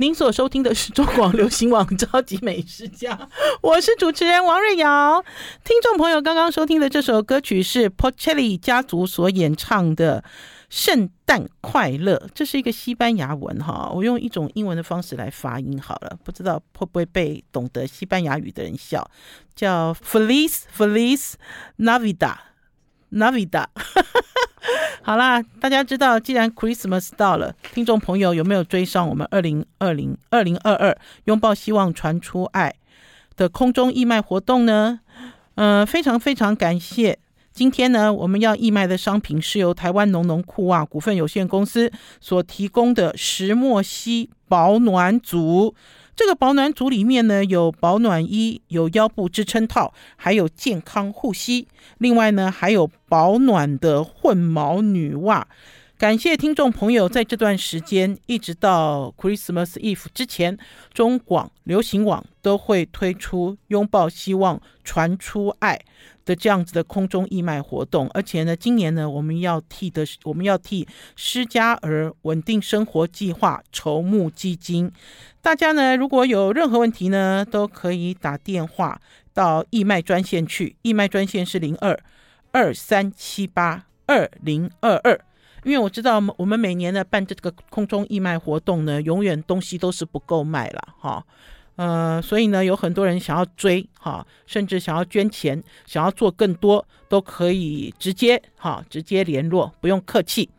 您所收听的是中广流行网《超级美食家》，我是主持人王瑞瑶。听众朋友，刚刚收听的这首歌曲是 Porcelli 家族所演唱的《圣诞快乐》，这是一个西班牙文哈。我用一种英文的方式来发音好了，不知道会不会被懂得西班牙语的人笑，叫 Feliz Feliz Navidad Navidad。好啦，大家知道，既然 Christmas 到了，听众朋友有没有追上我们二零二零二零二二拥抱希望传出爱的空中义卖活动呢？嗯、非常非常感谢。今天呢，我们要义卖的商品是由台湾农农裤袜股份有限公司所提供的石墨烯保暖组。这个保暖组里面呢，有保暖衣、有腰部支撑套，还有健康护膝。另外呢，还有保暖的混毛女袜。感谢听众朋友在这段时间，一直到 Christmas Eve 之前，中广流行网都会推出拥抱希望，传出爱。的这样子的空中义卖活动，而且呢，今年呢，我们要替的，我们要替施加儿稳定生活计划筹募基金。大家呢，如果有任何问题呢，都可以打电话到义卖专线去，义卖专线是零二二三七八二零二二。因为我知道我们每年呢办这个空中义卖活动呢，永远东西都是不够卖了哈。呃，所以呢，有很多人想要追哈，甚至想要捐钱，想要做更多，都可以直接哈，直接联络，不用客气。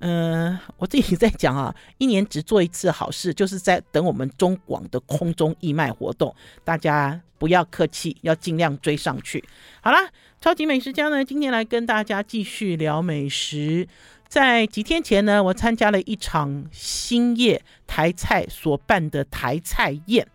嗯、我自己在讲啊，一年只做一次好事，就是在等我们中广的空中义卖活动，大家不要客气，要尽量追上去。好啦，超级美食家呢，今天来跟大家继续聊美食。在几天前呢，我参加了一场兴业台菜所办的台菜宴。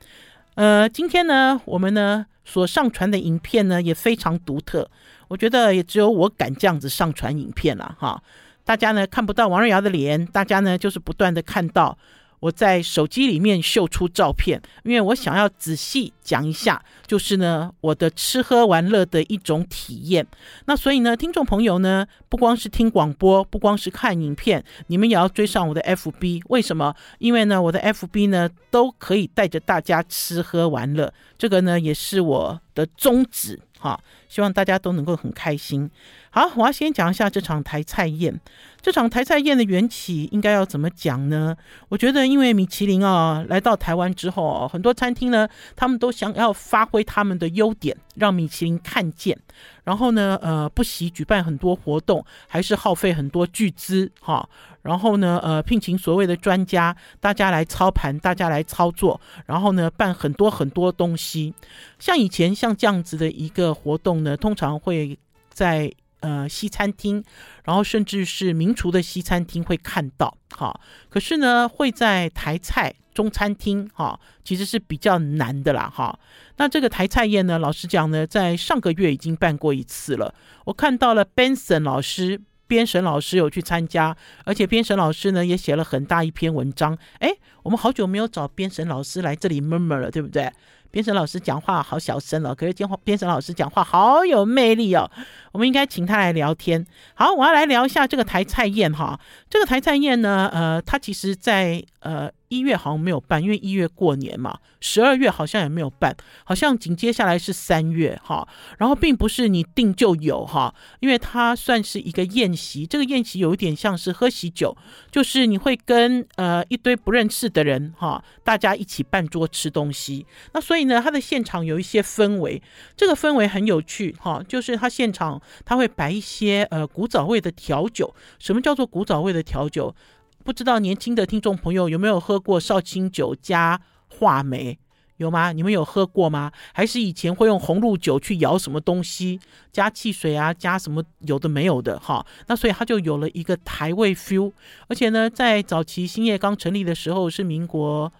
呃，今天呢，我们呢所上传的影片呢也非常独特，我觉得也只有我敢这样子上传影片了哈。大家呢看不到王瑞瑶的脸，大家呢就是不断的看到。我在手机里面秀出照片，因为我想要仔细讲一下，就是呢我的吃喝玩乐的一种体验。那所以呢，听众朋友呢，不光是听广播，不光是看影片，你们也要追上我的 FB。为什么？因为呢，我的 FB 呢都可以带着大家吃喝玩乐，这个呢也是我的宗旨。哈，希望大家都能够很开心。好，我要先讲一下这场台菜宴。这场台菜宴的缘起应该要怎么讲呢？我觉得，因为米其林啊来到台湾之后，很多餐厅呢，他们都想要发挥他们的优点，让米其林看见。然后呢，呃，不惜举办很多活动，还是耗费很多巨资，哈。然后呢，呃，聘请所谓的专家，大家来操盘，大家来操作，然后呢，办很多很多东西。像以前像这样子的一个活动呢，通常会在呃西餐厅，然后甚至是名厨的西餐厅会看到，哈。可是呢，会在台菜中餐厅，哈，其实是比较难的啦，哈。那这个台菜宴呢，老实讲呢，在上个月已经办过一次了，我看到了 Benson 老师。编审老师有去参加，而且编审老师呢也写了很大一篇文章。哎，我们好久没有找编审老师来这里 murmur 了，对不对？编审老师讲话好小声哦，可是编编审老师讲话好有魅力哦。我们应该请他来聊天。好，我要来聊一下这个台菜宴哈。这个台菜宴呢，呃，它其实在呃一月好像没有办，因为一月过年嘛。十二月好像也没有办，好像紧接下来是三月哈。然后并不是你订就有哈，因为它算是一个宴席。这个宴席有一点像是喝喜酒，就是你会跟呃一堆不认识的人哈，大家一起办桌吃东西。那所以。呢，它的现场有一些氛围，这个氛围很有趣哈，就是它现场它会摆一些呃古早味的调酒。什么叫做古早味的调酒？不知道年轻的听众朋友有没有喝过绍兴酒加话梅？有吗？你们有喝过吗？还是以前会用红露酒去摇什么东西，加汽水啊，加什么有的没有的哈？那所以它就有了一个台味 feel。而且呢，在早期兴业刚成立的时候是民国。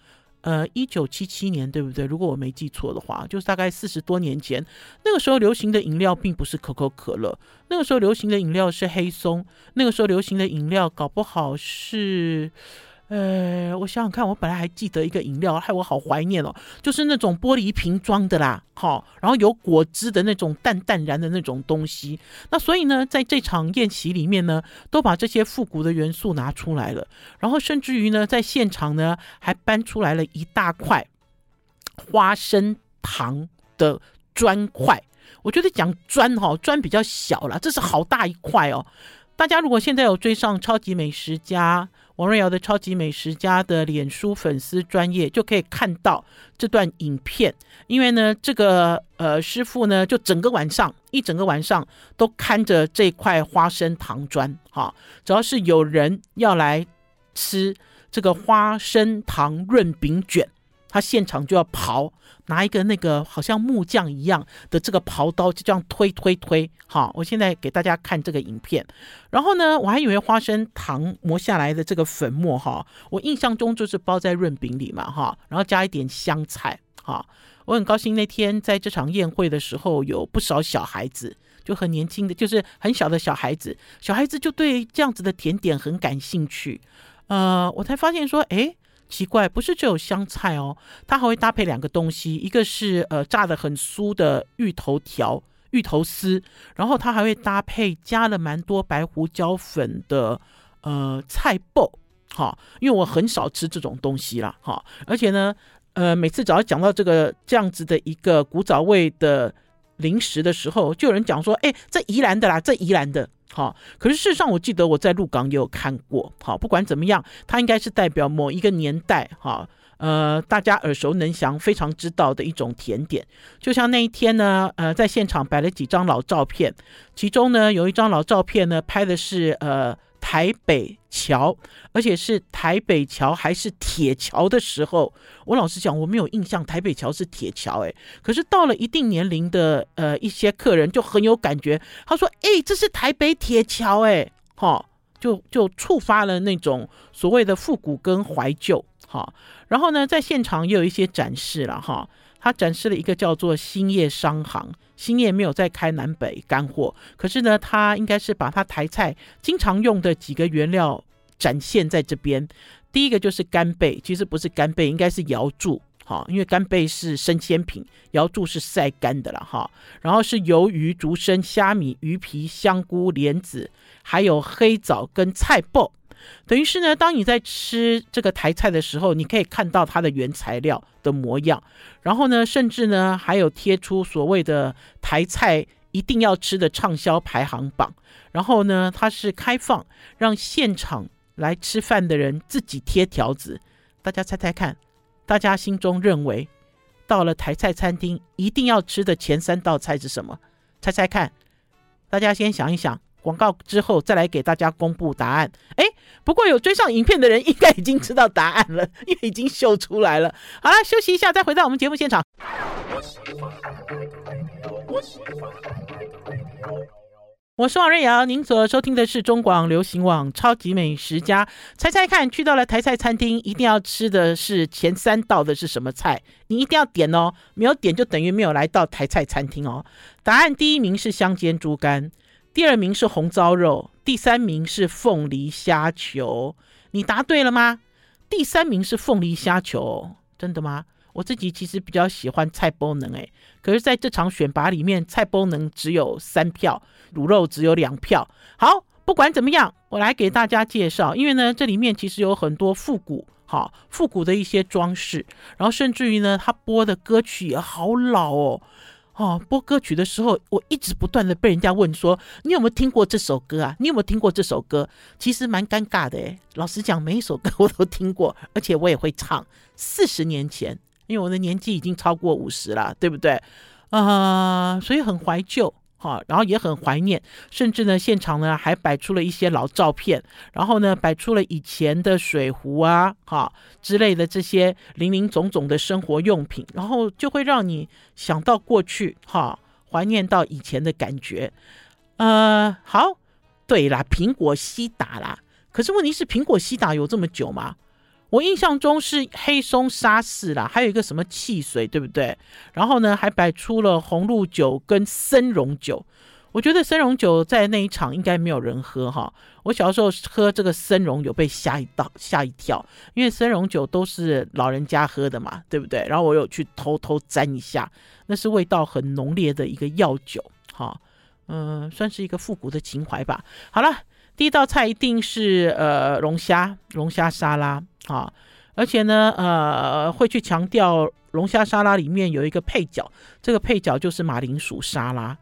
呃，一九七七年，对不对？如果我没记错的话，就是大概四十多年前。那个时候流行的饮料并不是可口可乐，那个时候流行的饮料是黑松。那个时候流行的饮料搞不好是，呃，我想想看，我本来还记得一个饮料，害我好怀念哦，就是那种玻璃瓶装的啦，好，然后有果汁的那种淡淡然的那种东西。那所以呢，在这场宴席里面呢，都把这些复古的元素拿出来了，然后甚至于呢，在现场呢，还搬出来了一大块花生糖的砖块。我觉得讲砖哈，砖比较小啦，这是好大一块哦。大家如果现在有追上超级美食家王瑞瑶的超级美食家的脸书粉丝专业，就可以看到这段影片。因为呢，这个呃师傅呢，就整个晚上一整个晚上都看着这块花生糖砖，哈，主要是有人要来吃这个花生糖润饼卷。他现场就要刨，拿一个那个好像木匠一样的这个刨刀，就这样推推推。好，我现在给大家看这个影片。然后呢，我还以为花生糖磨下来的这个粉末哈，我印象中就是包在润饼里嘛哈，然后加一点香菜哈。我很高兴那天在这场宴会的时候，有不少小孩子，就很年轻的，就是很小的小孩子，小孩子就对这样子的甜点很感兴趣。呃，我才发现说，哎。奇怪，不是只有香菜哦，它还会搭配两个东西，一个是呃炸的很酥的芋头条、芋头丝，然后它还会搭配加了蛮多白胡椒粉的呃菜脯，哈，因为我很少吃这种东西啦，哈，而且呢，呃，每次只要讲到这个这样子的一个古早味的零食的时候，就有人讲说，哎，这宜兰的啦，这宜兰的。好，可是事实上，我记得我在鹿港也有看过。好，不管怎么样，它应该是代表某一个年代，哈，呃，大家耳熟能详、非常知道的一种甜点。就像那一天呢，呃，在现场摆了几张老照片，其中呢有一张老照片呢拍的是呃。台北桥，而且是台北桥还是铁桥的时候，我老实讲，我没有印象台北桥是铁桥，哎，可是到了一定年龄的呃一些客人就很有感觉，他说，哎，这是台北铁桥，哎，哈，就就触发了那种所谓的复古跟怀旧，哈，然后呢，在现场也有一些展示了，哈。他展示了一个叫做兴业商行，兴业没有在开南北干货，可是呢，他应该是把他台菜经常用的几个原料展现在这边。第一个就是干贝，其实不是干贝，应该是瑶柱，哈，因为干贝是生鲜品，瑶柱是晒干的了，哈。然后是鱿鱼、竹笙、虾米、鱼皮、香菇、莲子，还有黑枣跟菜脯。等于是呢，当你在吃这个台菜的时候，你可以看到它的原材料的模样，然后呢，甚至呢还有贴出所谓的台菜一定要吃的畅销排行榜，然后呢，它是开放让现场来吃饭的人自己贴条子，大家猜猜看，大家心中认为到了台菜餐厅一定要吃的前三道菜是什么？猜猜看，大家先想一想。广告之后再来给大家公布答案。哎，不过有追上影片的人应该已经知道答案了，因为已经秀出来了。好了，休息一下，再回到我们节目现场。我是王瑞瑶，您所收听的是中广流行网《超级美食家》。猜猜看，去到了台菜餐厅，一定要吃的是前三道的是什么菜？你一定要点哦，没有点就等于没有来到台菜餐厅哦。答案第一名是香煎猪肝。第二名是红糟肉，第三名是凤梨虾球。你答对了吗？第三名是凤梨虾球，真的吗？我自己其实比较喜欢菜包能诶，可是在这场选拔里面，菜包能只有三票，卤肉只有两票。好，不管怎么样，我来给大家介绍，因为呢，这里面其实有很多复古，好复古的一些装饰，然后甚至于呢，他播的歌曲也好老哦。哦，播歌曲的时候，我一直不断的被人家问说：“你有没有听过这首歌啊？你有没有听过这首歌？”其实蛮尴尬的诶，老实讲，每一首歌我都听过，而且我也会唱。四十年前，因为我的年纪已经超过五十了，对不对？啊、所以很怀旧。好，然后也很怀念，甚至呢，现场呢还摆出了一些老照片，然后呢，摆出了以前的水壶啊，哈之类的这些林林总总的生活用品，然后就会让你想到过去，哈，怀念到以前的感觉。呃，好，对啦，苹果西打啦，可是问题是，苹果西打有这么久吗？我印象中是黑松沙士啦，还有一个什么汽水，对不对？然后呢，还摆出了红露酒跟森茸酒。我觉得参茸酒在那一场应该没有人喝哈。我小时候喝这个参茸有被吓一到吓一跳，因为参茸酒都是老人家喝的嘛，对不对？然后我有去偷偷沾一下，那是味道很浓烈的一个药酒哈，嗯、算是一个复古的情怀吧。好了，第一道菜一定是呃龙虾龙虾沙拉啊，而且呢呃会去强调龙虾沙拉里面有一个配角，这个配角就是马铃薯沙拉。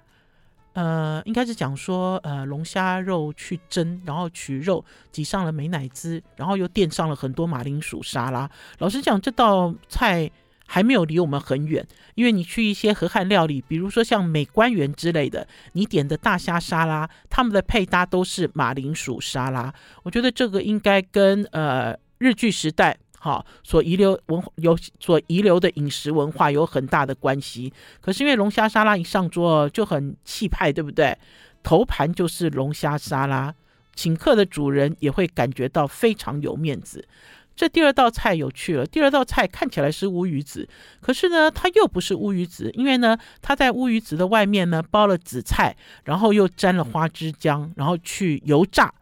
呃，应该是讲说，呃，龙虾肉去蒸，然后取肉挤上了美乃滋，然后又垫上了很多马铃薯沙拉。老实讲，这道菜还没有离我们很远，因为你去一些河汉料理，比如说像美官员之类的，你点的大虾沙拉，他们的配搭都是马铃薯沙拉。我觉得这个应该跟呃日据时代。好，所遗留文有所遗留的饮食文化有很大的关系。可是因为龙虾沙拉一上桌就很气派，对不对？头盘就是龙虾沙拉，请客的主人也会感觉到非常有面子。这第二道菜有趣了，第二道菜看起来是乌鱼子，可是呢，它又不是乌鱼子，因为呢，它在乌鱼子的外面呢包了紫菜，然后又沾了花枝浆，然后去油炸。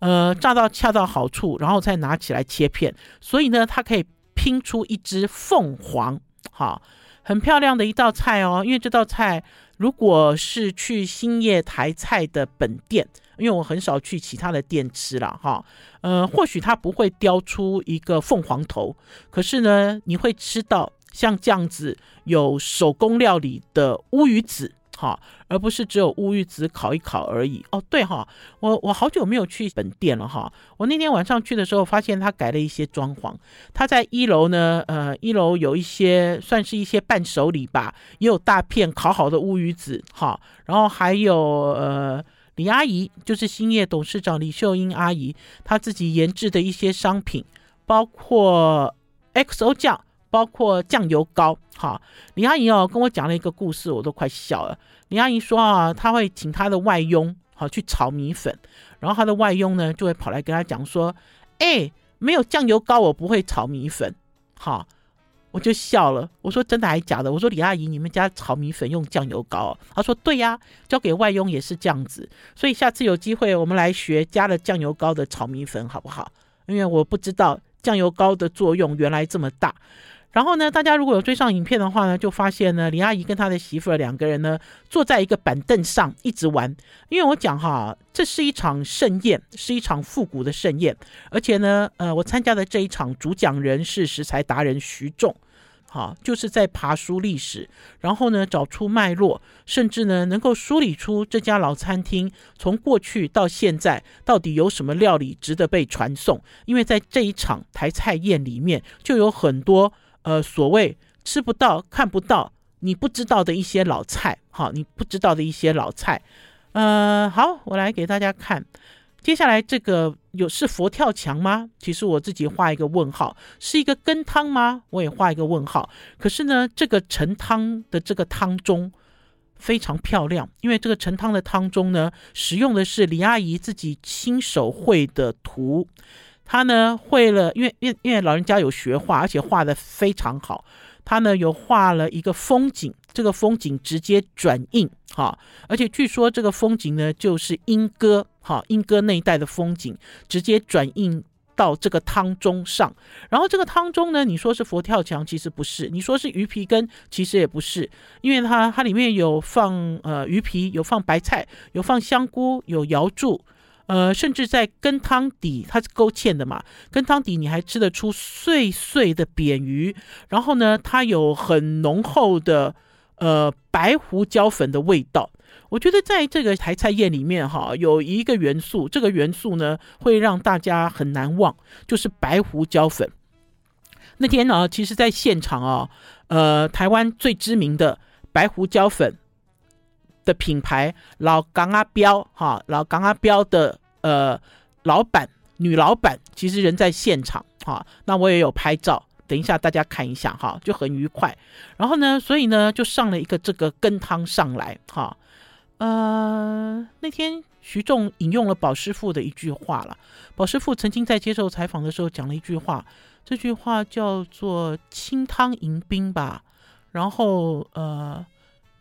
呃，炸到恰到好处，然后再拿起来切片，所以呢，它可以拼出一只凤凰，好，很漂亮的一道菜哦。因为这道菜如果是去欣叶台菜的本店，因为我很少去其他的店吃了哈，呃，或许它不会雕出一个凤凰头，可是呢，你会吃到像这样子有手工料理的乌鱼子。好，而不是只有乌鱼子烤一烤而已。哦，对哈，我我好久没有去本店了哈。我那天晚上去的时候，发现他改了一些装潢。他在一楼呢，呃，一楼有一些算是一些伴手礼吧，也有大片烤好的乌鱼子，哈，然后还有呃李阿姨，就是兴业董事长李秀英阿姨，她自己研制的一些商品，包括 XO 酱。包括酱油膏，哈，李阿姨哦跟我讲了一个故事，我都快笑了。李阿姨说啊，她会请她的外佣，好去炒米粉，然后她的外佣呢就会跑来跟她讲说，哎，没有酱油膏我不会炒米粉，好，我就笑了。我说真的还是假的？我说李阿姨，你们家炒米粉用酱油膏？她说对呀，交给外佣也是这样子。所以下次有机会我们来学加了酱油膏的炒米粉好不好？因为我不知道酱油膏的作用原来这么大。然后呢，大家如果有追上影片的话呢，就发现呢，李阿姨跟她的媳妇儿两个人呢，坐在一个板凳上一直玩。因为我讲哈，这是一场盛宴，是一场复古的盛宴，而且呢，呃，我参加的这一场主讲人是食材达人徐仲，好，就是在爬梳历史，然后呢，找出脉络，甚至呢，能够梳理出这家老餐厅从过去到现在到底有什么料理值得被传颂。因为在这一场台菜宴里面，就有很多。呃，所谓吃不到、看不到、你不知道的一些老菜，好，你不知道的一些老菜。呃，好，我来给大家看。接下来这个有是佛跳墙吗？其实我自己画一个问号。是一个羹汤吗？我也画一个问号。可是呢，这个盛汤的这个汤中非常漂亮，因为这个盛汤的汤中呢，使用的是李阿姨自己亲手绘的图。他呢会了，因为因为因为老人家有学画，而且画的非常好。他呢有画了一个风景，这个风景直接转印，哈，而且据说这个风景呢就是莺歌，哈，莺歌那一带的风景，直接转印到这个汤中上。然后这个汤中呢，你说是佛跳墙，其实不是；你说是鱼皮羹，其实也不是，因为它它里面有放呃鱼皮，有放白菜，有放香菇，有瑶柱。呃，甚至在羹汤底，它是勾芡的嘛，羹汤底你还吃得出碎碎的扁鱼，然后呢，它有很浓厚的呃白胡椒粉的味道。我觉得在这个台菜宴里面哈，有一个元素，这个元素呢会让大家很难忘，就是白胡椒粉。那天呢，其实在现场啊，呃，台湾最知名的白胡椒粉。的品牌老港阿标哈，老港阿标的呃老板女老板其实人在现场哈，那我也有拍照，等一下大家看一下哈，就很愉快。然后呢，所以呢就上了一个这个羹汤上来哈，呃那天徐仲引用了宝师傅的一句话了，宝师傅曾经在接受采访的时候讲了一句话，这句话叫做清汤迎宾吧，然后呃。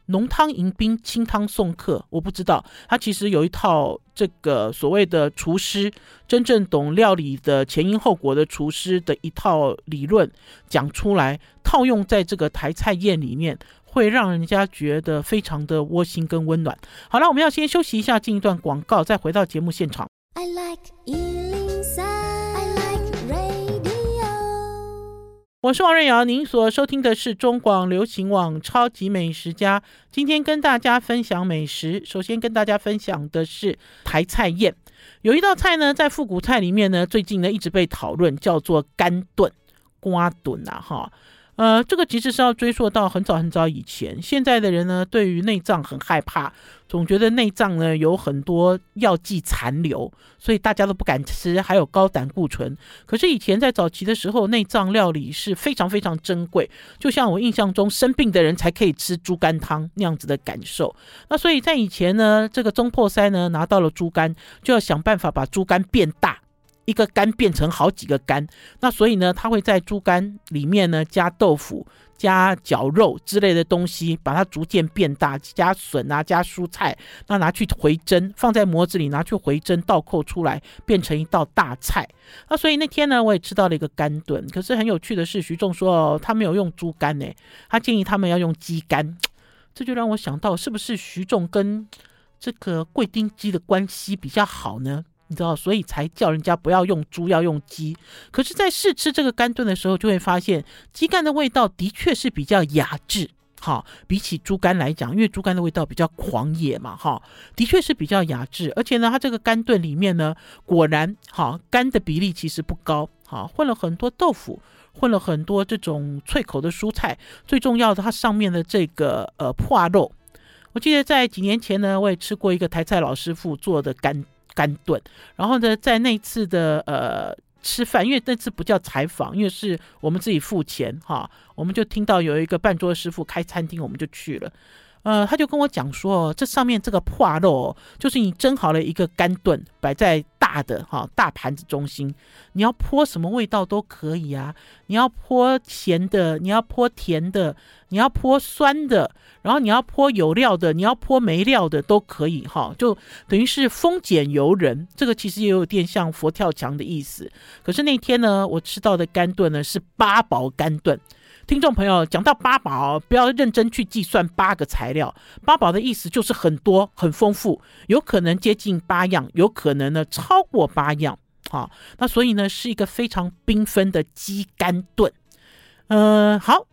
浓汤迎宾，清汤送客，我不知道。他其实有一套这个所谓的厨师，真正懂料理的前因后果的厨师的一套理论讲出来，套用在这个台菜宴里面，会让人家觉得非常的窝心跟温暖。好了，我们要先休息一下，进一段广告，再回到节目现场。I like 我是王瑞瑶，您所收听的是中广流行网《超级美食家》。今天跟大家分享美食，首先跟大家分享的是台菜宴。有一道菜呢，在复古菜里面呢，最近呢一直被讨论，叫做干炖、瓜炖啊，哈。呃，这个其实是要追溯到很早很早以前。现在的人呢，对于内脏很害怕，总觉得内脏呢有很多药剂残留，所以大家都不敢吃，还有高胆固醇。可是以前在早期的时候，内脏料理是非常非常珍贵，就像我印象中生病的人才可以吃猪肝汤那样子的感受。那所以在以前呢，这个中破塞呢拿到了猪肝，就要想办法把猪肝变大。一个肝变成好几个肝，那所以呢，他会在猪肝里面呢加豆腐、加绞肉之类的东西，把它逐渐变大，加笋啊，加蔬菜，那拿去回蒸，放在模子里拿去回蒸，倒扣出来变成一道大菜。那所以那天呢，我也吃到了一个肝炖，可是很有趣的是，徐仲说哦，他没有用猪肝呢，他建议他们要用鸡肝，这就让我想到，是不是徐仲跟这个贵丁鸡的关系比较好呢？你知道，所以才叫人家不要用猪，要用鸡。可是，在试吃这个干炖的时候，就会发现鸡肝的味道的确是比较雅致，哈，比起猪肝来讲，因为猪肝的味道比较狂野嘛，哈，的确是比较雅致。而且呢，它这个干炖里面呢，果然，哈，肝的比例其实不高，哈，混了很多豆腐，混了很多这种脆口的蔬菜，最重要的，它上面的这个呃破肉，我记得在几年前呢，我也吃过一个台菜老师傅做的肝。干炖，然后呢，在那次的呃吃饭，因为那次不叫采访，因为是我们自己付钱哈，我们就听到有一个办桌师傅开餐厅，我们就去了。呃，他就跟我讲说，这上面这个破肉，就是你蒸好了一个干炖，摆在大的哈大盘子中心，你要泼什么味道都可以啊，你要泼咸的，你要泼甜的，你要泼酸的，然后你要泼有料的，你要泼没料的都可以哈，就等于是丰俭由人。这个其实也有点像佛跳墙的意思。可是那天呢，我吃到的干炖呢是八宝干炖。听众朋友，讲到八宝，不要认真去计算八个材料。八宝的意思就是很多、很丰富，有可能接近八样，有可能呢超过八样。好，那所以呢是一个非常缤纷的鸡肝炖。呃，好，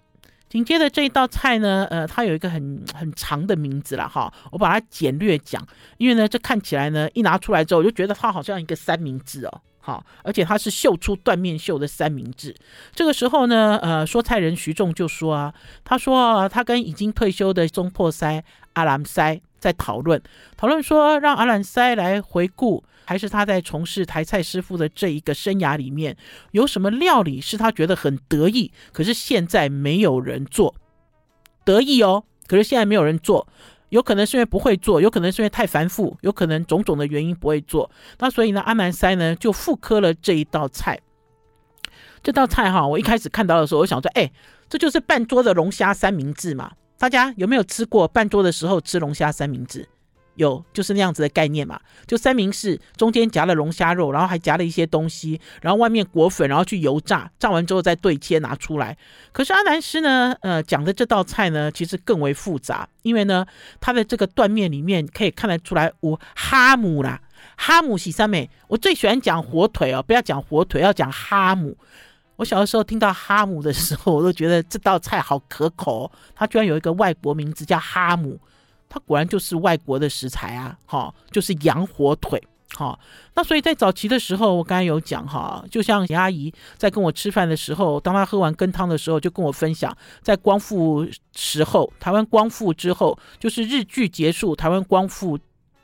紧接着这一道菜呢，呃，它有一个很很长的名字了哈，我把它简略讲，因为呢这看起来呢一拿出来之后，我就觉得它好像一个三明治哦。好，而且他是秀出断面秀的三明治。这个时候呢，呃，说菜人徐仲就说啊，他说啊，他跟已经退休的中破塞阿兰塞在讨论，讨论说让阿兰塞来回顾，还是他在从事台菜师傅的这一个生涯里面，有什么料理是他觉得很得意，可是现在没有人做，得意哦，可是现在没有人做。有可能是因为不会做，有可能是因为太繁复，有可能种种的原因不会做。那所以呢，阿南塞呢就复刻了这一道菜。这道菜哈，我一开始看到的时候，我想说，哎，这就是半桌的龙虾三明治嘛。大家有没有吃过半桌的时候吃龙虾三明治？有，就是那样子的概念嘛，就三明治中间夹了龙虾肉，然后还夹了一些东西，然后外面裹粉，然后去油炸，炸完之后再对切拿出来。可是阿南师呢，呃，讲的这道菜呢，其实更为复杂，因为呢，它的这个断面里面可以看得出来，我哈姆啦，哈姆喜三美。我最喜欢讲火腿哦，不要讲火腿，要讲哈姆。我小的时候听到哈姆的时候，我都觉得这道菜好可口，它居然有一个外国名字叫哈姆。它果然就是外国的食材啊，哈，就是羊火腿，哈。那所以在早期的时候，我刚才有讲哈，就像阿姨在跟我吃饭的时候，当她喝完羹汤的时候，就跟我分享，在光复时候，台湾光复之后，就是日据结束，台湾光复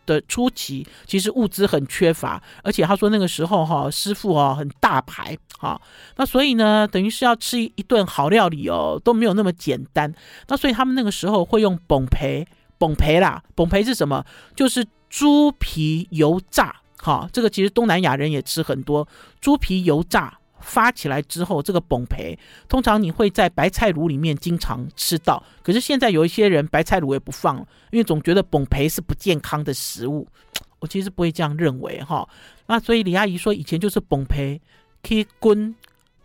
的初期，其实物资很缺乏，而且他说那个时候哈，师傅哦很大牌，哈，那所以呢，等于是要吃一顿好料理哦，都没有那么简单。那所以他们那个时候会用崩培。崩培啦，崩培是什么？就是猪皮油炸，哈，这个其实东南亚人也吃很多，猪皮油炸发起来之后，这个崩培通常你会在白菜卤里面经常吃到。可是现在有一些人白菜卤也不放了，因为总觉得崩培是不健康的食物。我其实不会这样认为哈。那所以李阿姨说，以前就是崩培可以滚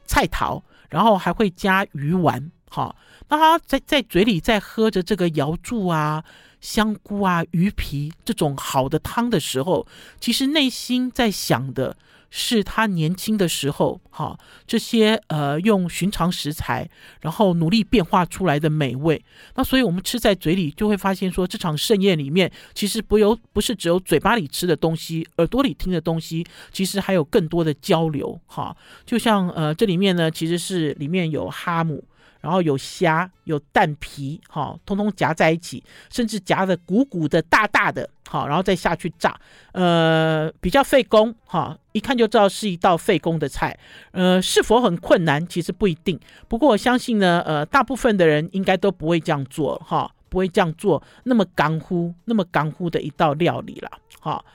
菜头，然后还会加鱼丸哈。那他在在嘴里在喝着这个瑶柱啊。香菇啊，鱼皮这种好的汤的时候，其实内心在想的是他年轻的时候，哈，这些呃用寻常食材，然后努力变化出来的美味。那所以我们吃在嘴里，就会发现说，这场盛宴里面，其实不由不是只有嘴巴里吃的东西，耳朵里听的东西，其实还有更多的交流，哈。就像呃这里面呢，其实是里面有哈姆。然后有虾，有蛋皮，哈，通通夹在一起，甚至夹的鼓鼓的、大大的，好，然后再下去炸，呃，比较费工，哈，一看就知道是一道费工的菜，呃，是否很困难，其实不一定。不过我相信呢，呃，大部分的人应该都不会这样做，哈，不会这样做那么干乎、那么干乎的一道料理了，哈，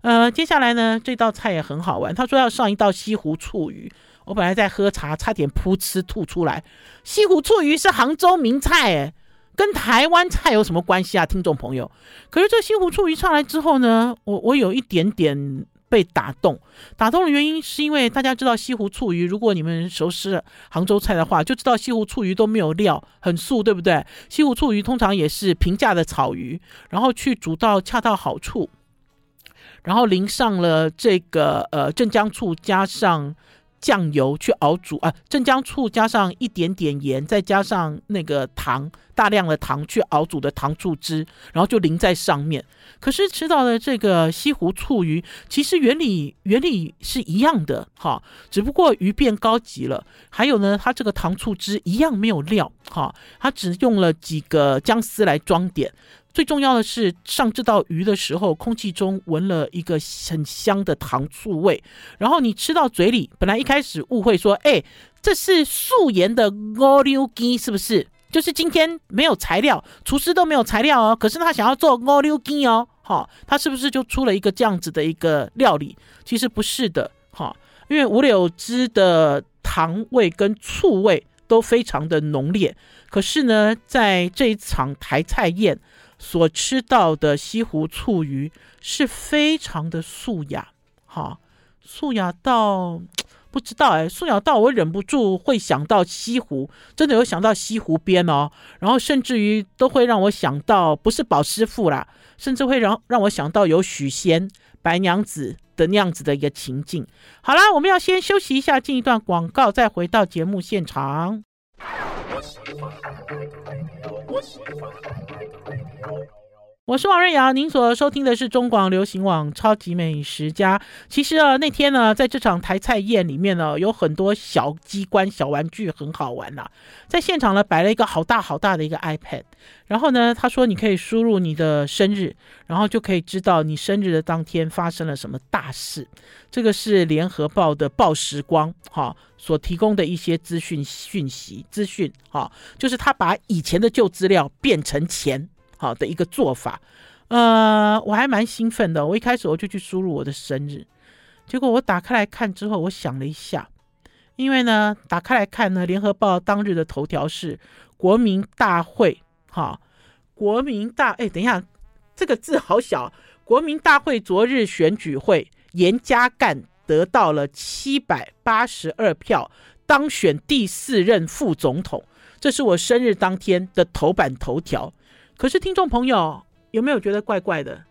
呃，接下来呢，这道菜也很好玩，他说要上一道西湖醋鱼。我本来在喝茶，差点噗嗤吐出来。西湖醋鱼是杭州名菜，哎，跟台湾菜有什么关系啊，听众朋友？可是这西湖醋鱼上来之后呢，我我有一点点被打动。打动的原因是因为大家知道西湖醋鱼，如果你们熟悉杭州菜的话，就知道西湖醋鱼都没有料，很素，对不对？西湖醋鱼通常也是平价的草鱼，然后去煮到恰到好处，然后淋上了这个呃镇江醋，加上。酱油去熬煮啊，镇江醋加上一点点盐，再加上那个糖，大量的糖去熬煮的糖醋汁，然后就淋在上面。可是吃到的这个西湖醋鱼，其实原理原理是一样的哈，只不过鱼变高级了。还有呢，它这个糖醋汁一样没有料哈，它只用了几个姜丝来装点。最重要的是，上这道鱼的时候，空气中闻了一个很香的糖醋味。然后你吃到嘴里，本来一开始误会说，哎，这是素颜的五柳羹，是不是？就是今天没有材料，厨师都没有材料哦。可是他想要做五柳羹哦，哈，他是不是就出了一个这样子的一个料理？其实不是的，哈，因为五柳汁的糖味跟醋味都非常的浓烈。可是呢，在这一场台菜宴。所吃到的西湖醋鱼是非常的素雅，哈，素雅到不知道哎，素雅到我忍不住会想到西湖，真的有想到西湖边哦，然后甚至于都会让我想到不是宝师傅啦，甚至会让让我想到有许仙、白娘子的那样子的一个情境。好啦，我们要先休息一下，进一段广告，再回到节目现场。我我是王瑞瑶，您所收听的是中广流行网《超级美食家》。其实啊，那天呢，在这场台菜宴里面呢，有很多小机关、小玩具，很好玩呐、啊。在现场呢，摆了一个好大好大的一个 iPad，然后呢，他说你可以输入你的生日，然后就可以知道你生日的当天发生了什么大事。这个是联合报的报时光哈所提供的一些资讯讯息资讯哈，就是他把以前的旧资料变成钱。好的一个做法，呃，我还蛮兴奋的。我一开始我就去输入我的生日，结果我打开来看之后，我想了一下，因为呢，打开来看呢，联合报当日的头条是国民大会，哈，国民大，哎，等一下，这个字好小，国民大会昨日选举会，严家淦得到了七百八十二票，当选第四任副总统，这是我生日当天的头版头条。可是，听众朋友有没有觉得怪怪的？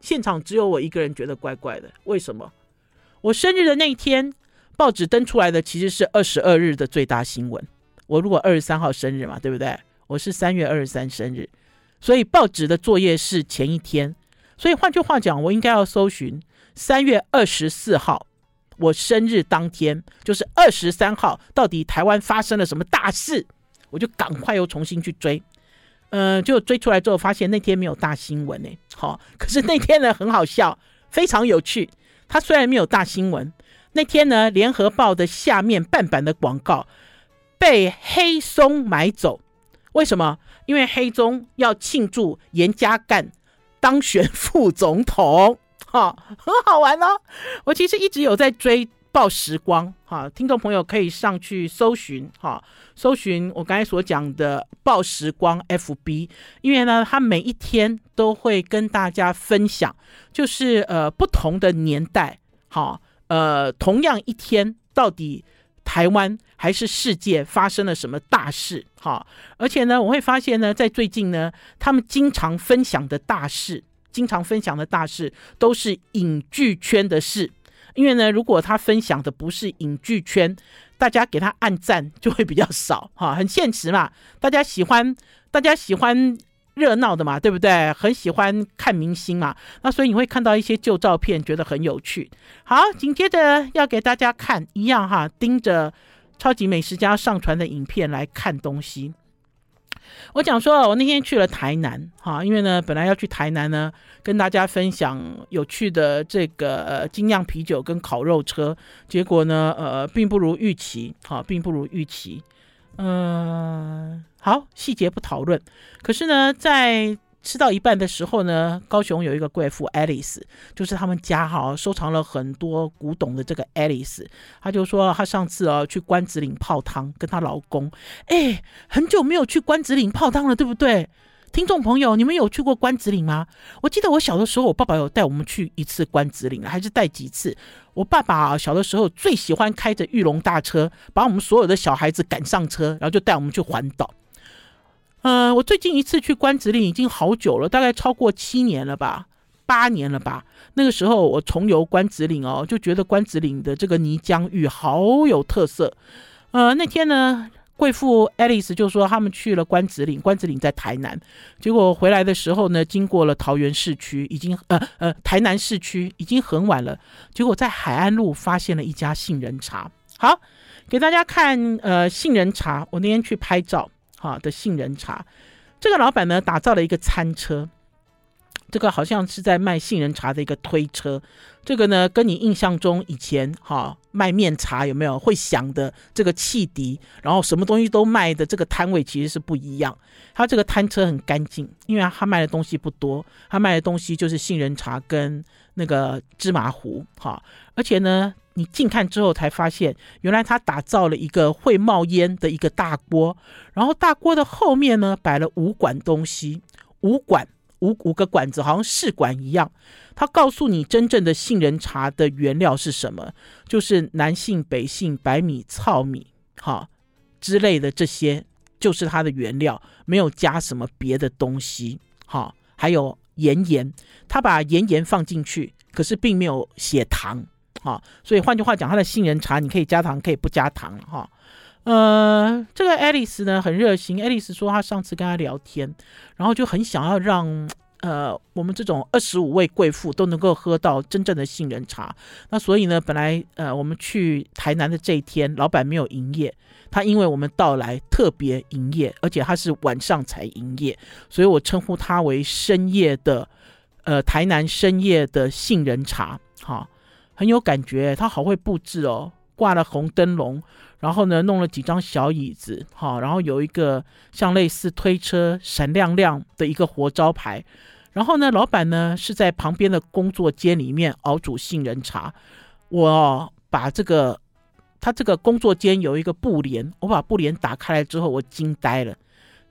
现场只有我一个人觉得怪怪的，为什么？我生日的那一天，报纸登出来的其实是二十二日的最大新闻。我如果二十三号生日嘛，对不对？我是三月二十三生日，所以报纸的作业是前一天。所以换句话讲，我应该要搜寻三月二十四号，我生日当天，就是二十三号，到底台湾发生了什么大事？我就赶快又重新去追。嗯、呃，就追出来之后，发现那天没有大新闻呢。好，可是那天呢很好笑，非常有趣。它虽然没有大新闻，那天呢，联合报的下面半版的广告被黑松买走。为什么？因为黑松要庆祝严家淦当选副总统。哈，很好玩哦。我其实一直有在追报时光哈，听众朋友可以上去搜寻哈，搜寻我刚才所讲的报时光 FB，因为呢，他每一天都会跟大家分享，就是呃不同的年代，哈，呃同样一天到底台湾还是世界发生了什么大事哈，而且呢，我会发现呢，在最近呢，他们经常分享的大事，经常分享的大事都是影剧圈的事。因为呢，如果他分享的不是影剧圈，大家给他按赞就会比较少哈，很现实嘛。大家喜欢，大家喜欢热闹的嘛，对不对？很喜欢看明星嘛，那所以你会看到一些旧照片，觉得很有趣。好，紧接着要给大家看一样哈，盯着超级美食家上传的影片来看东西。我讲说，我那天去了台南，哈，因为呢，本来要去台南呢，跟大家分享有趣的这个呃精酿啤酒跟烤肉车，结果呢，呃，并不如预期，哈，并不如预期，嗯、好，细节不讨论，可是呢，在。吃到一半的时候呢，高雄有一个贵妇 Alice，就是他们家哈收藏了很多古董的这个 Alice，她就说她上次哦去关子岭泡汤，跟她老公，哎，很久没有去关子岭泡汤了，对不对？听众朋友，你们有去过关子岭吗？我记得我小的时候，我爸爸有带我们去一次关子岭，还是带几次？我爸爸小的时候最喜欢开着玉龙大车，把我们所有的小孩子赶上车，然后就带我们去环岛。呃，我最近一次去关子岭已经好久了，大概超过七年了吧，八年了吧。那个时候我重游关子岭哦，就觉得关子岭的这个泥浆浴好有特色。呃，那天呢，贵妇 Alice 就说他们去了关子岭，关子岭在台南，结果回来的时候呢，经过了桃园市区，已经呃呃台南市区已经很晚了，结果在海安路发现了一家杏仁茶。好，给大家看呃杏仁茶，我那天去拍照。好的杏仁茶，这个老板呢打造了一个餐车，这个好像是在卖杏仁茶的一个推车。这个呢跟你印象中以前哈卖面茶有没有会响的这个汽笛，然后什么东西都卖的这个摊位其实是不一样。他这个摊车很干净，因为他卖的东西不多，他卖的东西就是杏仁茶跟那个芝麻糊哈，而且呢。你近看之后才发现，原来他打造了一个会冒烟的一个大锅，然后大锅的后面呢摆了五管东西，五管五五个管子，好像试管一样。他告诉你真正的杏仁茶的原料是什么，就是南杏、北杏、白米、糙米，哈之类的这些，就是它的原料，没有加什么别的东西，哈，还有盐盐，他把盐盐放进去，可是并没有写糖。哈，所以换句话讲，他的杏仁茶你可以加糖，可以不加糖哈。呃，这个爱丽丝呢很热心，爱丽丝说她上次跟他聊天，然后就很想要让呃我们这种二十五位贵妇都能够喝到真正的杏仁茶。那所以呢，本来呃我们去台南的这一天，老板没有营业，他因为我们到来特别营业，而且他是晚上才营业，所以我称呼他为深夜的呃台南深夜的杏仁茶，哈。很有感觉，他好会布置哦，挂了红灯笼，然后呢，弄了几张小椅子，好，然后有一个像类似推车闪亮亮的一个活招牌，然后呢，老板呢是在旁边的工作间里面熬煮杏仁茶。我把这个他这个工作间有一个布帘，我把布帘打开来之后，我惊呆了。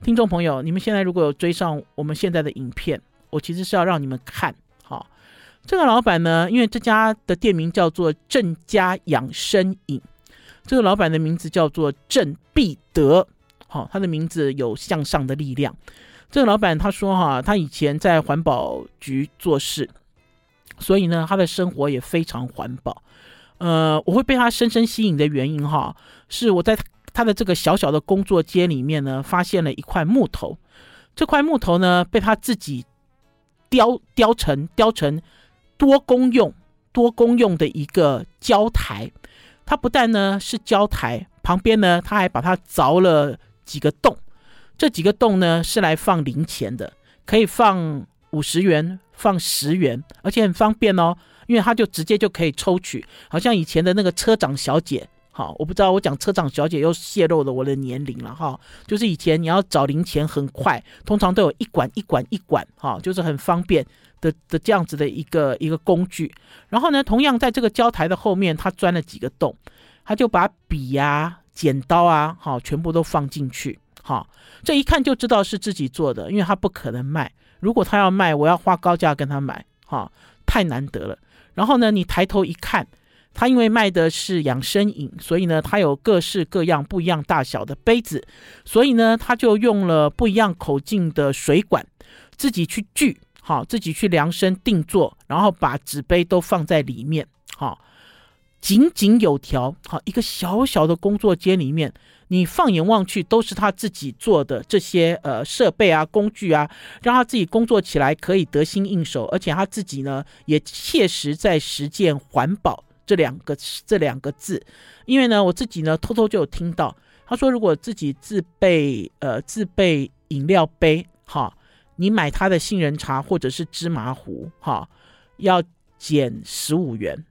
听众朋友，你们现在如果有追上我们现在的影片，我其实是要让你们看。这个老板呢，因为这家的店名叫做郑家养生饮，这个老板的名字叫做郑必德，好，他的名字有向上的力量。这个老板他说哈，他以前在环保局做事，所以呢，他的生活也非常环保。呃，我会被他深深吸引的原因哈，是我在他的这个小小的工作间里面呢，发现了一块木头，这块木头呢，被他自己雕雕成雕成。多功用、多功用的一个胶台，它不但呢是胶台，旁边呢它还把它凿了几个洞，这几个洞呢是来放零钱的，可以放五十元、放十元，而且很方便哦，因为它就直接就可以抽取，好像以前的那个车长小姐好，我不知道我讲车长小姐又泄露了我的年龄了哈。就是以前你要找零钱很快，通常都有一管一管一管哈，就是很方便的的这样子的一个一个工具。然后呢，同样在这个胶台的后面，他钻了几个洞，他就把笔呀、啊、剪刀啊，好，全部都放进去。好，这一看就知道是自己做的，因为他不可能卖。如果他要卖，我要花高价跟他买，哈，太难得了。然后呢，你抬头一看，他因为卖的是养生饮，所以呢，他有各式各样不一样大小的杯子，所以呢，他就用了不一样口径的水管，自己去锯，好，自己去量身定做，然后把纸杯都放在里面，好，井井有条，好，一个小小的工作间里面。你放眼望去，都是他自己做的这些呃设备啊、工具啊，让他自己工作起来可以得心应手，而且他自己呢也切实在实践环保这两个这两个字。因为呢，我自己呢偷偷就听到他说，如果自己自备呃自备饮料杯，哈，你买他的杏仁茶或者是芝麻糊，哈，要减十五元，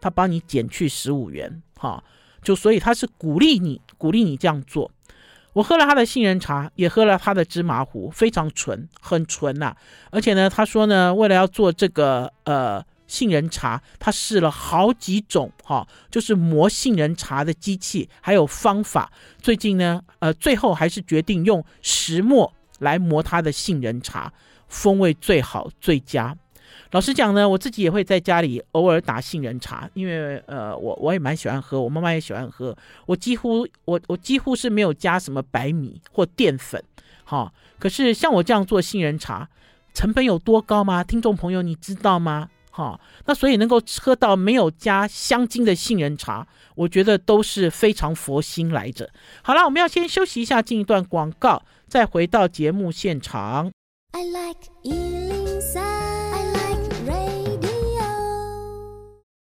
他帮你减去十五元，哈。就所以他是鼓励你，鼓励你这样做。我喝了他的杏仁茶，也喝了他的芝麻糊，非常纯，很纯呐、而且呢，他说呢，为了要做这个呃杏仁茶，他试了好几种哈、就是磨杏仁茶的机器，还有方法。最近呢，呃，最后还是决定用石磨来磨他的杏仁茶，风味最好最佳。老实讲呢，我自己也会在家里偶尔打杏仁茶，因为呃，我我也蛮喜欢喝，我妈妈也喜欢喝。我几乎我我几乎是没有加什么白米或淀粉，好。可是像我这样做杏仁茶，成本有多高吗？听众朋友，你知道吗？好，那所以能够喝到没有加香精的杏仁茶，我觉得都是非常佛心来着。好了，我们要先休息一下，进一段广告，再回到节目现场。I like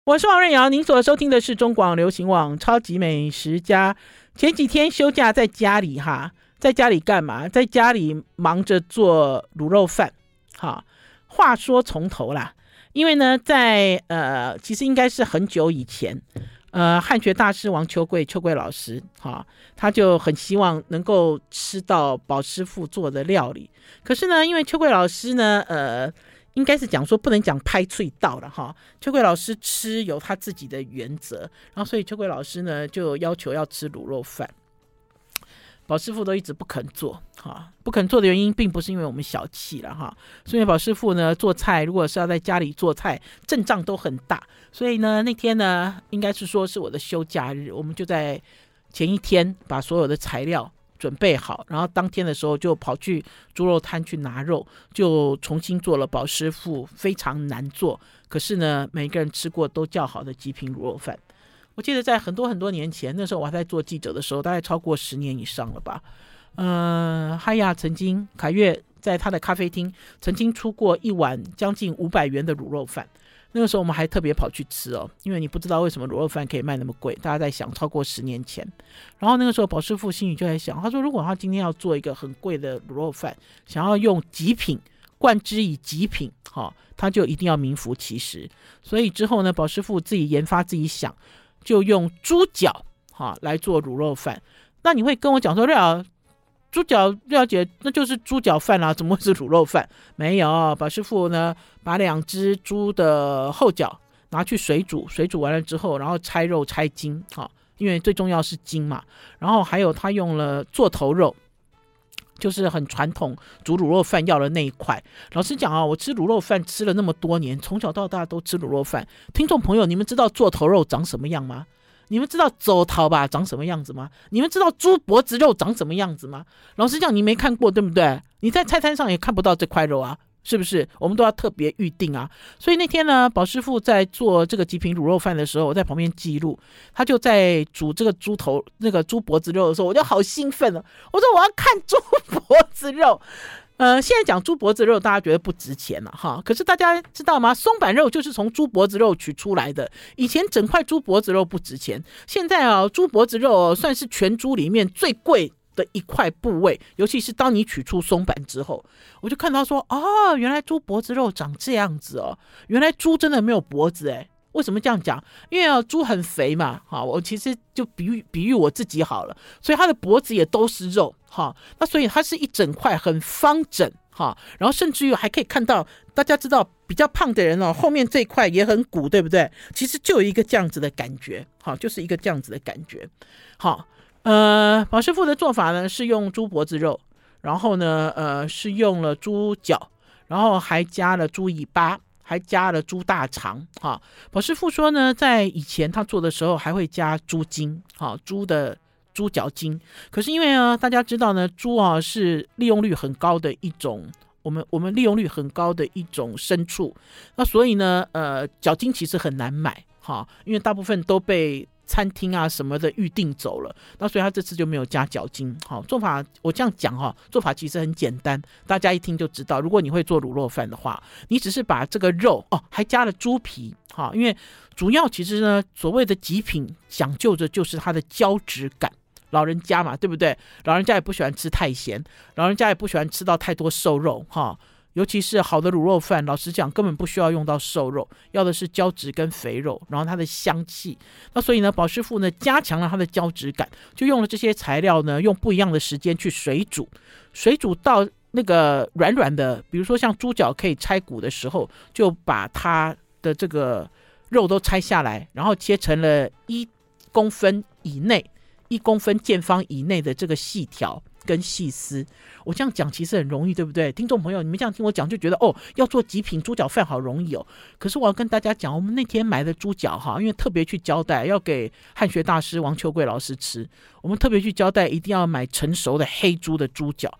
我是王瑞瑶，您所收听的是中广流行网《超级美食家》。前几天休假在家里哈，在家里干嘛？在家里忙着做卤肉饭。哈，话说从头啦，因为呢，在呃，其实应该是很久以前，呃，汉学大师王秋桂秋桂老师哈，他就很希望能够吃到宝师傅做的料理。可是呢，因为秋桂老师呢，呃。应该是讲说不能讲拍脆道了哈，秋桂老师吃有他自己的原则，然后所以秋桂老师呢就要求要吃卤肉饭，宝师傅都一直不肯做哈，不肯做的原因并不是因为我们小气了哈，所以宝师傅呢做菜如果是要在家里做菜阵仗都很大，所以呢那天呢应该是说是我的休假日，我们就在前一天把所有的材料。准备好，然后当天的时候就跑去猪肉摊去拿肉，就重新做了宝师傅非常难做，可是呢，每个人吃过都叫好的极品卤肉饭。我记得在很多很多年前，那时候我还在做记者的时候，大概超过十年以上了吧。嗯，嗨呀，曾经凯越在他的咖啡厅曾经出过一碗将近五百元的卤肉饭。那个时候我们还特别跑去吃哦，因为你不知道为什么卤肉饭可以卖那么贵。大家在想，超过十年前，然后那个时候宝师傅心里就在想，他说如果他今天要做一个很贵的卤肉饭，想要用极品冠之以极品，哈，他就一定要名副其实。所以之后呢，宝师傅自己研发自己想，就用猪脚哈来做卤肉饭。那你会跟我讲说，廖猪脚廖姐，那就是猪脚饭啦，怎么会是卤肉饭？没有，宝师傅呢，把两只猪的后脚拿去水煮，水煮完了之后，然后拆肉拆筋，啊，因为最重要是筋嘛。然后还有他用了座头肉，就是很传统煮卤肉饭要的那一块。老实讲啊，我吃卤肉饭吃了那么多年，从小到大都吃卤肉饭。听众朋友，你们知道做头肉长什么样吗？你们知道周桃吧长什么样子吗？你们知道猪脖子肉长什么样子吗？老实讲，你没看过，对不对？你在菜单上也看不到这块肉啊，是不是？我们都要特别预定啊。所以那天呢，宝师傅在做这个极品卤肉饭的时候，我在旁边记录，他就在煮这个猪头那个猪脖子肉的时候，我就好兴奋了。我说我要看猪脖子肉。呃，现在讲猪脖子肉，大家觉得不值钱了哈。可是大家知道吗？松板肉就是从猪脖子肉取出来的。以前整块猪脖子肉不值钱，现在啊，猪脖子肉算是全猪里面最贵的一块部位。尤其是当你取出松板之后，我就看到说，哦，原来猪脖子肉长这样子哦，原来猪真的没有脖子诶。为什么这样讲？因为啊，猪很肥嘛，哈，我其实就比喻比喻我自己好了，所以它的脖子也都是肉，哈，那所以它是一整块很方整，哈，然后甚至于还可以看到，大家知道比较胖的人哦，后面这一块也很鼓，对不对？其实就有一个这样子的感觉，哈，就是一个这样子的感觉，好，呃，宝师傅的做法呢是用猪脖子肉，然后呢，呃，是用了猪脚，然后还加了猪尾巴。还加了猪大肠，哈，宝师傅说呢，在以前他做的时候还会加猪筋，哈，猪的猪脚筋。可是因为呢，大家知道呢，猪啊是利用率很高的一种，我们我们利用率很高的一种牲畜，那所以呢，呃，脚筋其实很难买，哈，因为大部分都被。餐厅啊什么的预定走了，那所以他这次就没有加脚筋。好，做法我这样讲哈，做法其实很简单，大家一听就知道。如果你会做卤肉饭的话，你只是把这个肉哦，还加了猪皮，哈，因为主要其实呢，所谓的极品讲究的就是它的胶质感。老人家嘛，对不对？老人家也不喜欢吃太咸，老人家也不喜欢吃到太多瘦肉，哈。尤其是好的卤肉饭，老实讲根本不需要用到瘦肉，要的是胶质跟肥肉，然后它的香气。那所以呢，宝师傅呢加强了它的胶质感，就用了这些材料呢，用不一样的时间去水煮，水煮到那个软软的，比如说像猪脚可以拆骨的时候，就把它的这个肉都拆下来，然后切成了一公分以内、一公分见方以内的这个细条。跟细丝，我这样讲其实很容易，对不对？听众朋友，你们这样听我讲就觉得哦，要做极品猪脚饭好容易哦。可是我要跟大家讲，我们那天买的猪脚哈，因为特别去交代要给汉学大师王秋桂老师吃，我们特别去交代一定要买成熟的黑猪的猪脚。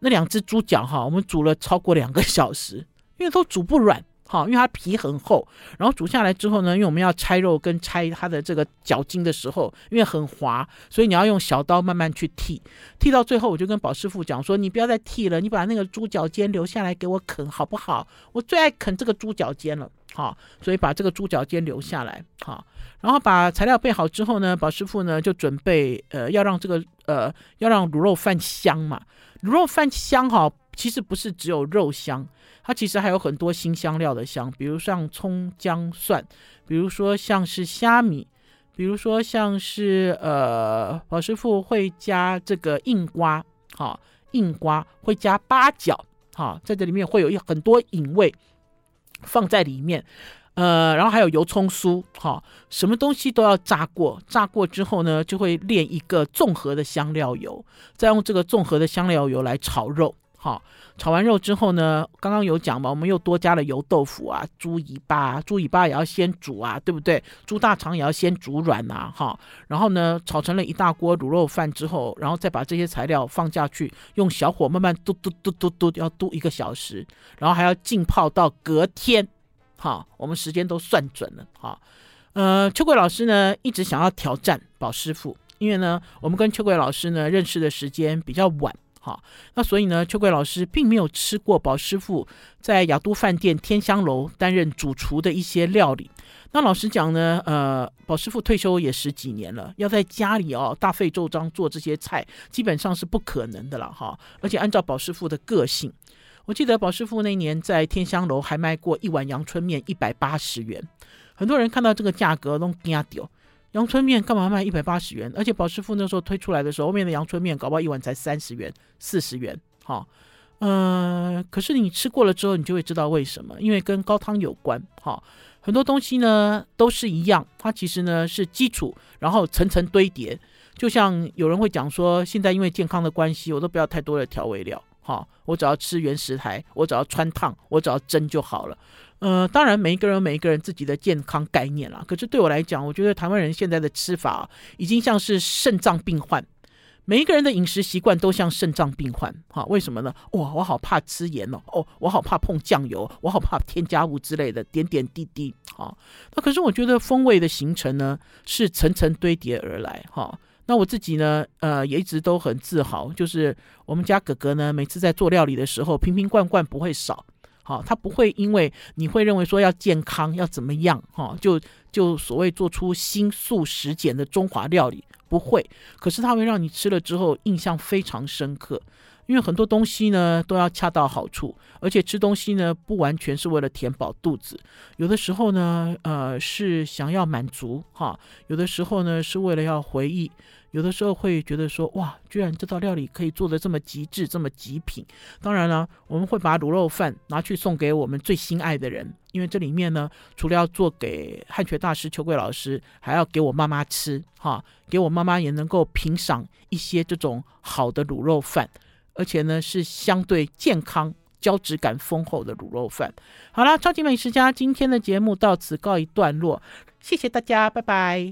那两只猪脚哈，我们煮了超过两个小时，因为都煮不软。好，因为它皮很厚，然后煮下来之后呢，因为我们要拆肉跟拆它的这个脚筋的时候，因为很滑，所以你要用小刀慢慢去剔，剔到最后，我就跟宝师傅讲说，你不要再剔了，你把那个猪脚尖留下来给我啃，好不好？我最爱啃这个猪脚尖了，好，所以把这个猪脚尖留下来，好，然后把材料备好之后呢，宝师傅呢就准备呃要让这个呃要让卤肉饭香嘛，卤肉饭香哈，其实不是只有肉香。它其实还有很多新香料的香，比如像葱姜蒜，比如说像是虾米，比如说像是呃，宝师傅会加这个硬瓜，哈，硬瓜会加八角，哈，在这里面会有很多引味放在里面，呃，然后还有油葱酥，哈，什么东西都要炸过，炸过之后呢，就会炼一个综合的香料油，再用这个综合的香料油来炒肉。好，炒完肉之后呢，刚刚有讲嘛，我们又多加了油豆腐啊，猪尾巴，猪尾巴也要先煮啊，对不对？猪大肠也要先煮软呐，哈。然后呢，炒成了一大锅卤肉饭之后，然后再把这些材料放下去，用小火慢慢嘟嘟嘟嘟嘟，要嘟一个小时，然后还要浸泡到隔天，哈，我们时间都算准了，哈。呃，秋桂老师呢一直想要挑战宝师傅，因为呢，我们跟秋桂老师呢认识的时间比较晚。好，那所以呢，秋桂老师并没有吃过宝师傅在亚都饭店天香楼担任主厨的一些料理。那老实讲呢，呃，宝师傅退休也十几年了，要在家里哦大费周章做这些菜，基本上是不可能的了哈。而且按照宝师傅的个性，我记得宝师傅那年在天香楼还卖过一碗阳春面一百八十元，很多人看到这个价格都惊掉。阳春面干嘛卖一百八十元？而且宝师傅那时候推出来的时候，后面的阳春面搞不好一碗才三十元、四十元。哈，呃，可是你吃过了之后，你就会知道为什么，因为跟高汤有关。哈，很多东西呢都是一样，它其实呢是基础，然后层层堆叠。就像有人会讲说，现在因为健康的关系，我都不要太多的调味料。哈，我只要吃原食材，我只要汆烫，我只要蒸就好了。呃，当然，每一个人每一个人自己的健康概念啦。可是对我来讲，我觉得台湾人现在的吃法已经像是肾脏病患，每一个人的饮食习惯都像肾脏病患。哈，为什么呢？哇，我好怕吃盐哦，哦，我好怕碰酱油，我好怕添加物之类的点点滴滴。哈，那可是我觉得风味的形成呢，是层层堆叠而来。哈，那我自己呢，呃，也一直都很自豪，就是我们家哥哥呢，每次在做料理的时候，瓶瓶罐罐不会少。好，他不会因为你会认为说要健康要怎么样，哈，就就所谓做出新素食简的中华料理，不会。可是他会让你吃了之后印象非常深刻，因为很多东西呢都要恰到好处，而且吃东西呢不完全是为了填饱肚子，有的时候呢，呃，是想要满足哈，有的时候呢是为了要回忆。有的时候会觉得说，哇，居然这道料理可以做的这么极致，这么极品。当然了，我们会把卤肉饭拿去送给我们最心爱的人，因为这里面呢，除了要做给汉学大师邱桂老师，还要给我妈妈吃，哈，给我妈妈也能够品赏一些这种好的卤肉饭，而且呢是相对健康、胶质感丰厚的卤肉饭。好啦，超级美食家今天的节目到此告一段落，谢谢大家，拜拜。